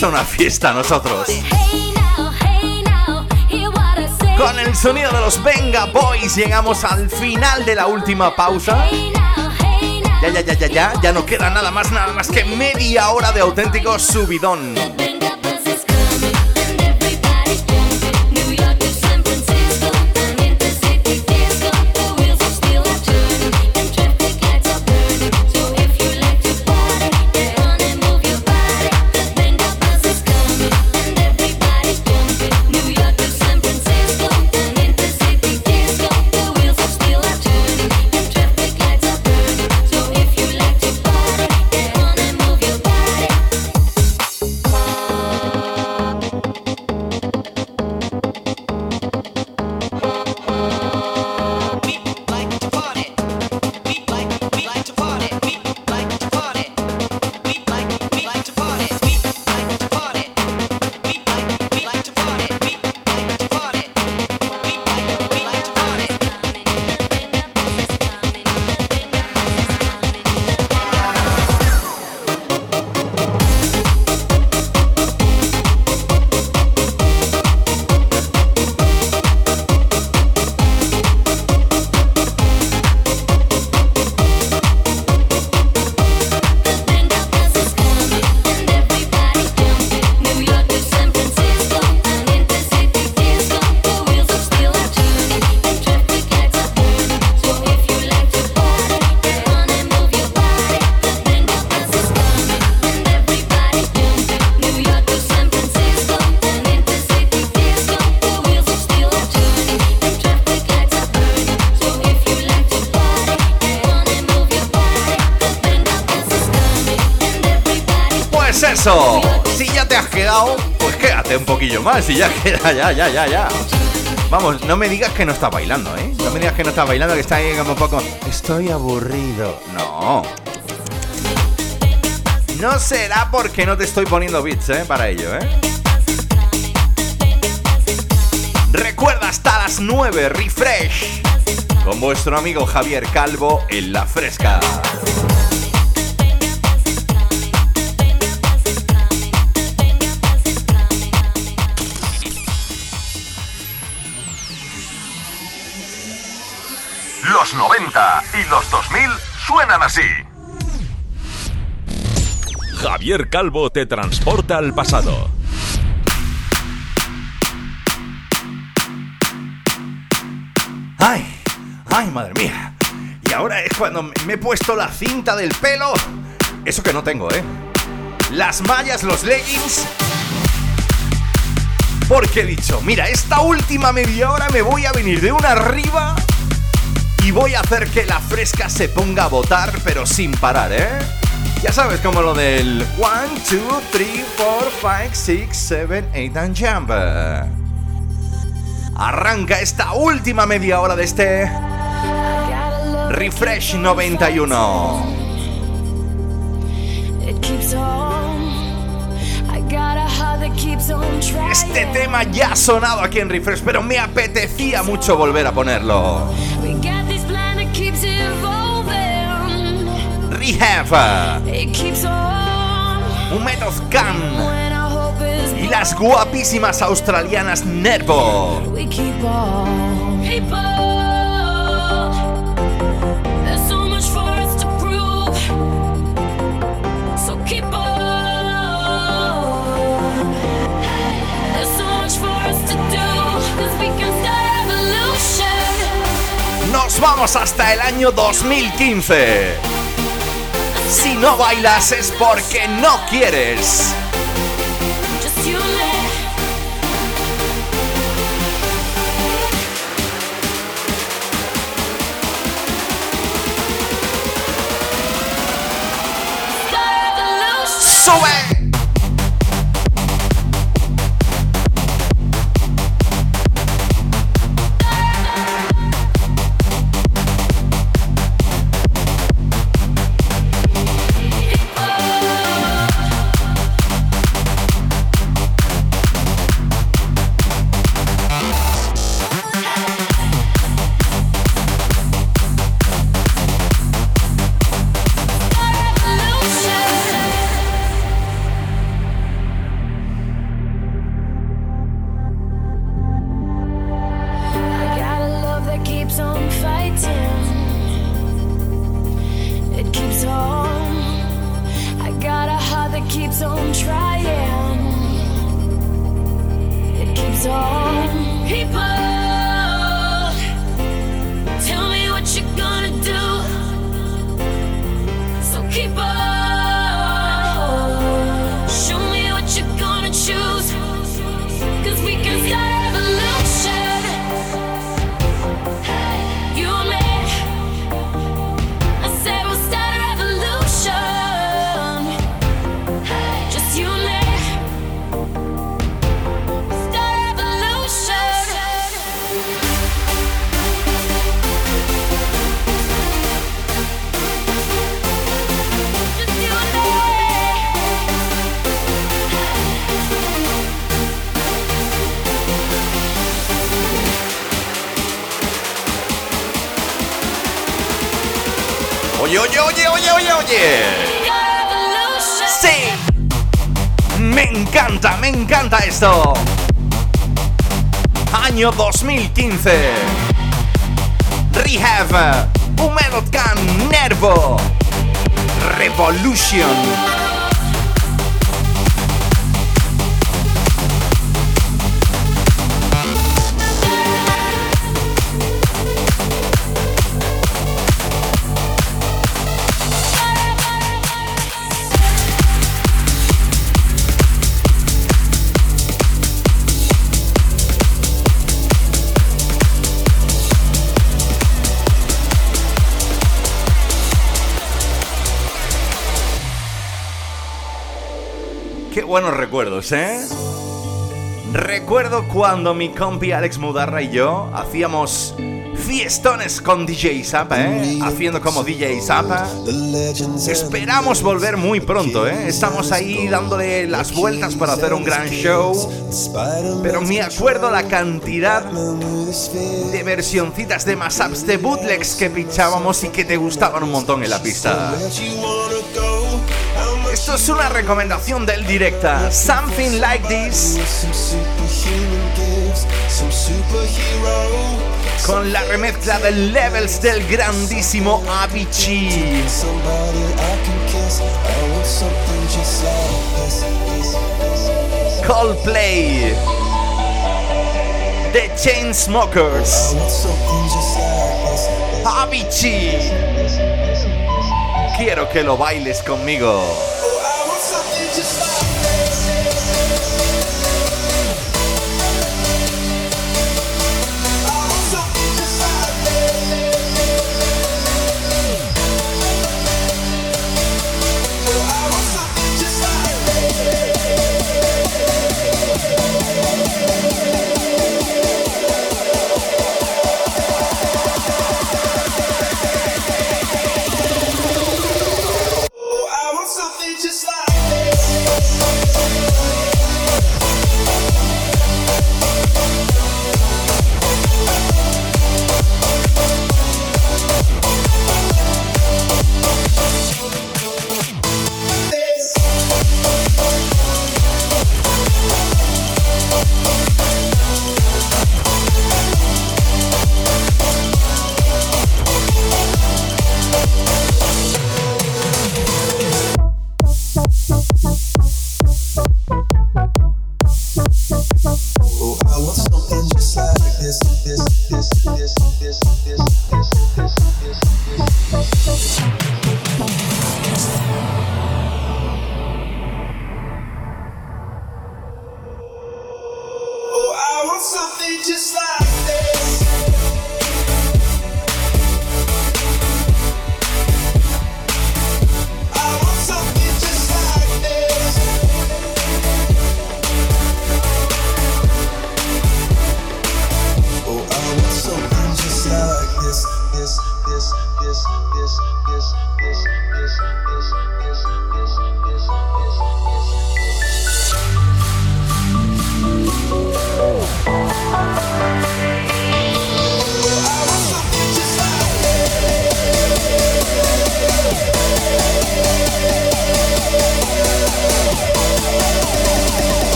Gusta una fiesta a nosotros. Con el sonido de los Venga Boys llegamos al final de la última pausa. Ya, ya, ya, ya, ya. Ya no queda nada más, nada más que media hora de auténtico subidón. Y ya queda, ya, ya, ya, ya. Vamos, no me digas que no estás bailando, ¿eh? No me digas que no estás bailando, que está ahí como un poco... Estoy aburrido. No. No será porque no te estoy poniendo beats, ¿eh? Para ello, ¿eh? Recuerda hasta las 9, refresh. Con vuestro amigo Javier Calvo en la fresca. Así. Javier Calvo te transporta al pasado. Ay, ay, madre mía. Y ahora es cuando me he puesto la cinta del pelo. Eso que no tengo, ¿eh? Las mallas, los leggings. Porque he dicho, mira, esta última media hora me voy a venir de una arriba y voy a hacer que la fresca se ponga a votar, pero sin parar, ¿eh? Ya sabes, como lo del 1, 2, 3, 4, 5, 6, 7, 8 and jump. Arranca esta última media hora de este Refresh 91. It keeps on. I got a heart that keeps on trying. Este tema ya ha sonado aquí en Refresh, pero me apetecía mucho volver a ponerlo. Our hope is y las guapísimas australianas Nervo. Nos vamos hasta el año 2015. Si no bailas es porque no quieres. ¡Sube! Me encanta esto. Año 2015. Rehab. Can Nervo. Revolution. Buenos recuerdos, ¿eh? Recuerdo cuando mi compi Alex Mudarra y yo hacíamos Fiestones con DJ Zappa, ¿eh? Haciendo como DJ Zappa. Esperamos volver muy pronto, ¿eh? Estamos ahí dándole las vueltas para hacer un gran show. Pero me acuerdo la cantidad de versioncitas de mashups de bootlegs que pinchábamos y que te gustaban un montón en la pista. Esto es una recomendación del directa. Something like this. Con la remezcla de Levels del grandísimo Avicii. Coldplay. The Chainsmokers. Avicii. Quiero que lo bailes conmigo. A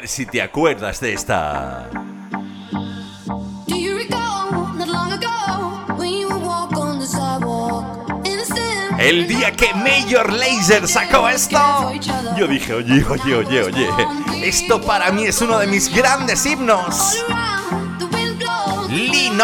ver si te acuerdas de esta. El día que Major Lazer sacó esto, yo dije, oye, oye, oye, oye, esto para mí es uno de mis grandes himnos. Lean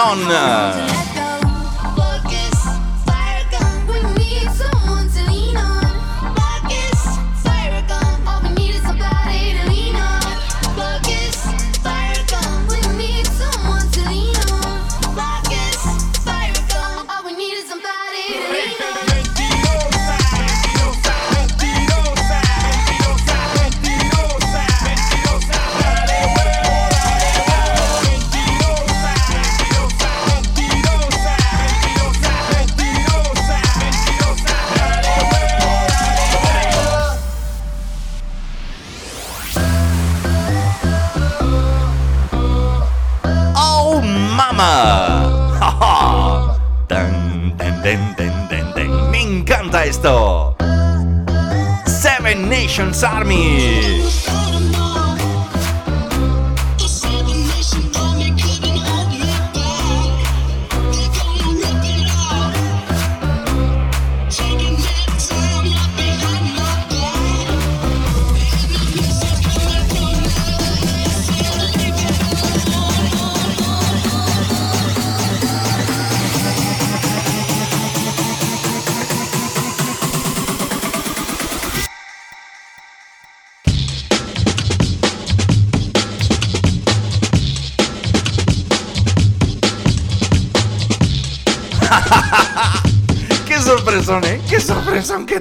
Nations Army.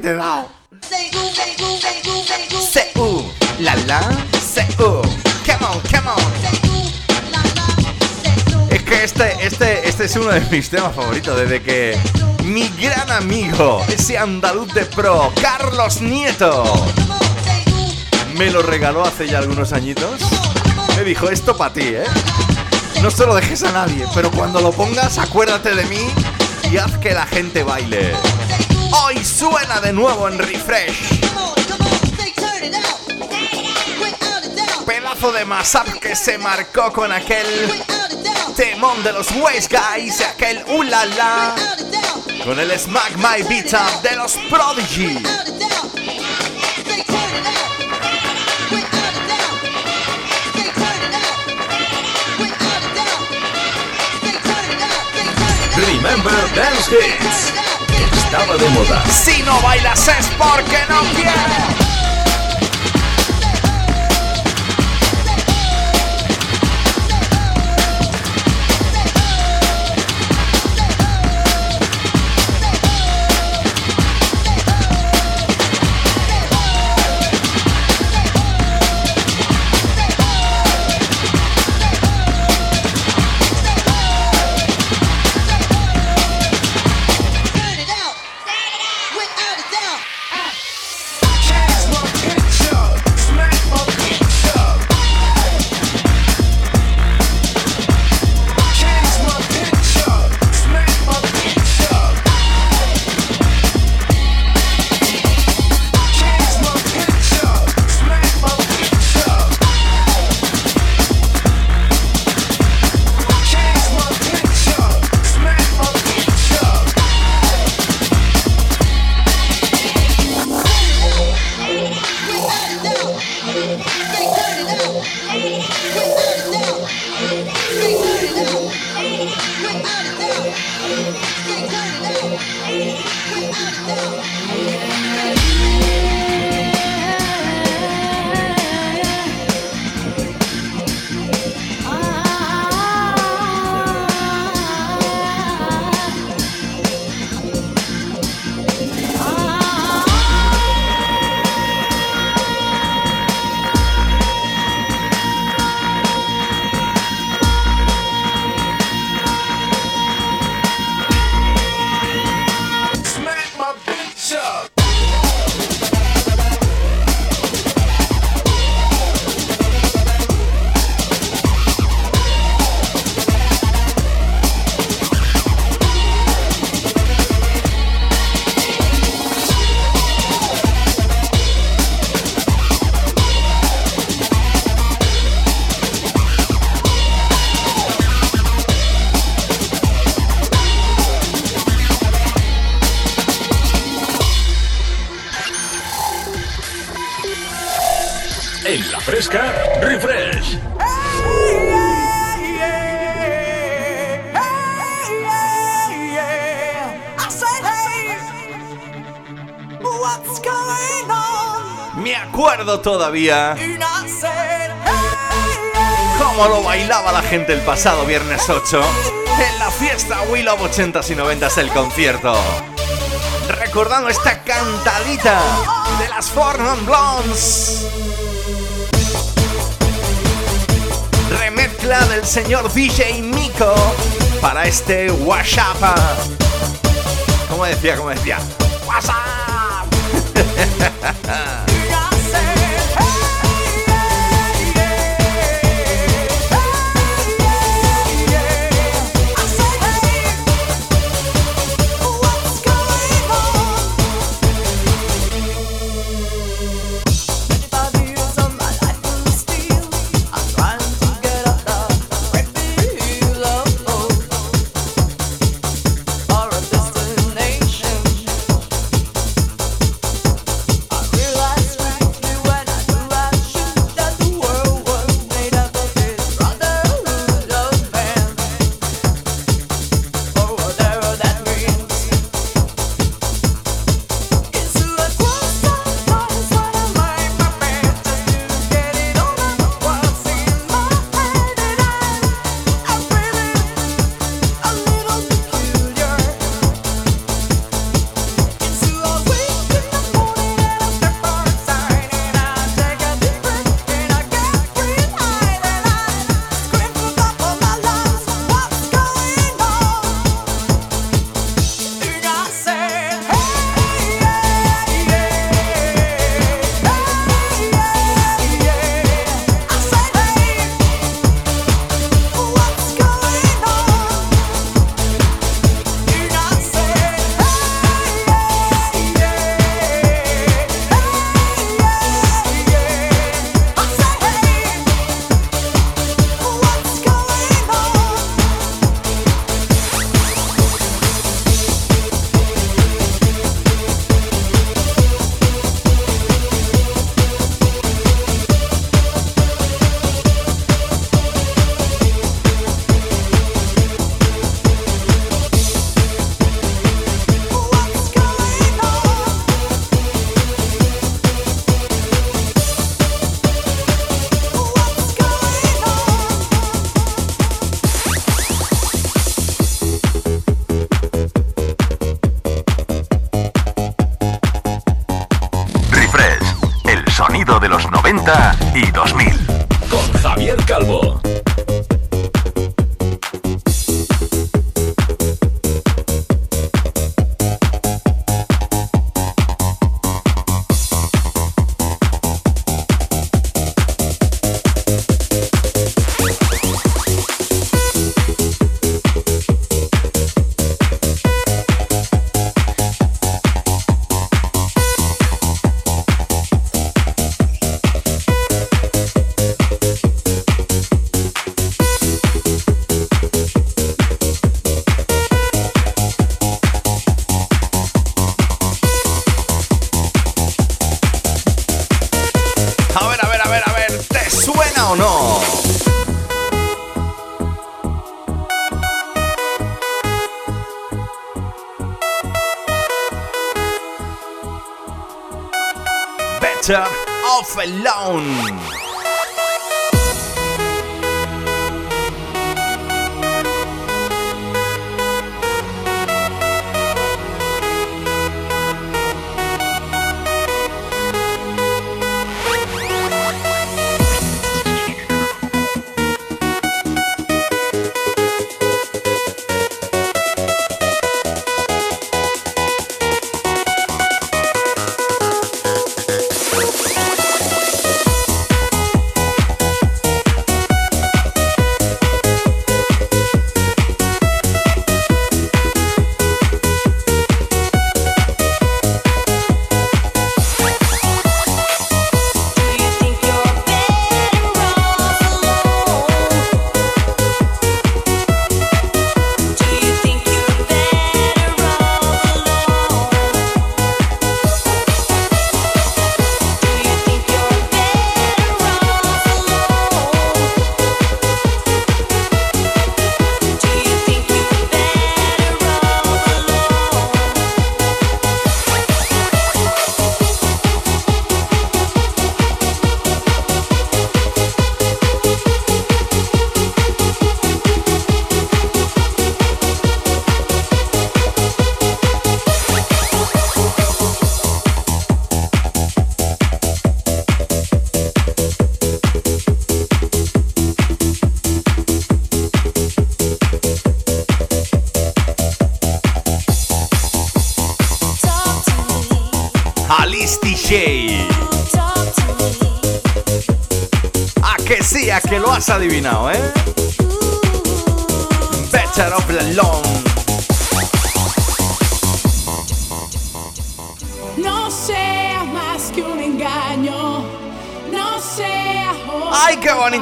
Te he dado. C-U, la la, C-U. Come on, come on. Es que este, este, este es uno de mis temas favoritos desde que mi gran amigo, ese andaluz de pro, Carlos Nieto, me lo regaló hace ya algunos añitos. Me dijo, esto para ti, ¿eh? No se lo dejes a nadie, pero cuando lo pongas, acuérdate de mí y haz que la gente baile. Hoy suena de nuevo en Refresh. Pedazo de mashup que se marcó con aquel temón de los Waste Guys aquel ulala con el Smack My Beat Up de los Prodigy. Remember Dance Hits. Si no bailas es porque no quieres. Todavía cómo lo bailaba la gente el pasado viernes 8 en la fiesta We Love 80s y 90s el concierto. Recordando esta cantadita de las Four Non Blondes. Remezcla del señor DJ Miko para este WhatsApp. ¿Cómo decía? ¿Cómo decía? WhatsApp.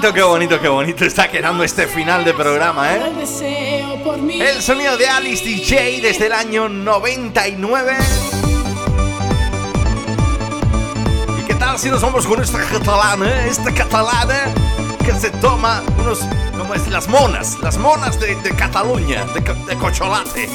bonito, qué bonito, qué bonito está quedando este final de programa, ¿eh? El sonido de Alice DJ desde el año 99. ¿Y qué tal si nos vamos con esta catalana, eh? Esta catalana que se toma unos, ¿cómo es? Las monas, las monas de, de Cataluña, de cocholate.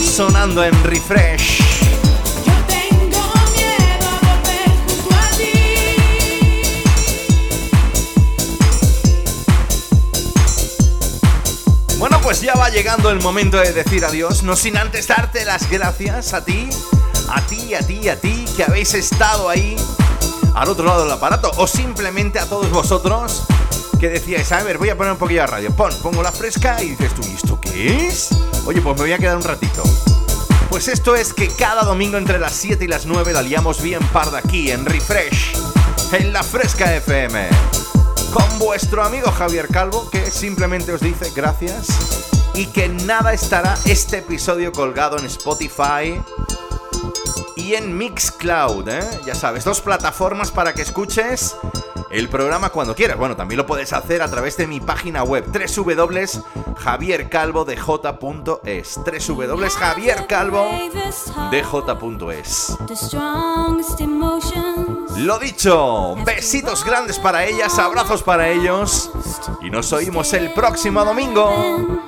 sonando en refresh. Yo tengo miedo a volver junto a ti. Bueno, pues ya va llegando el momento de decir adiós, no sin antes darte las gracias a ti, a ti, a ti, a ti, que habéis estado ahí al otro lado del aparato, o simplemente a todos vosotros que decíais, a ver, voy a poner un poquillo de radio, pon, pongo la fresca y dices tú, ¿y esto qué es? Oye, pues me voy a quedar un ratito. Pues esto es que cada domingo entre las 7 y las 9 la liamos bien parda aquí en Refresh, en la Fresca FM con vuestro amigo Javier Calvo, que simplemente os dice gracias y que nada estará este episodio colgado en Spotify y en Mixcloud, ¿eh? Ya sabes, dos plataformas para que escuches el programa cuando quieras. Bueno, también lo puedes hacer a través de mi página web strongest emotions. Lo dicho, besitos grandes para ellas, abrazos para ellos y nos oímos el próximo domingo.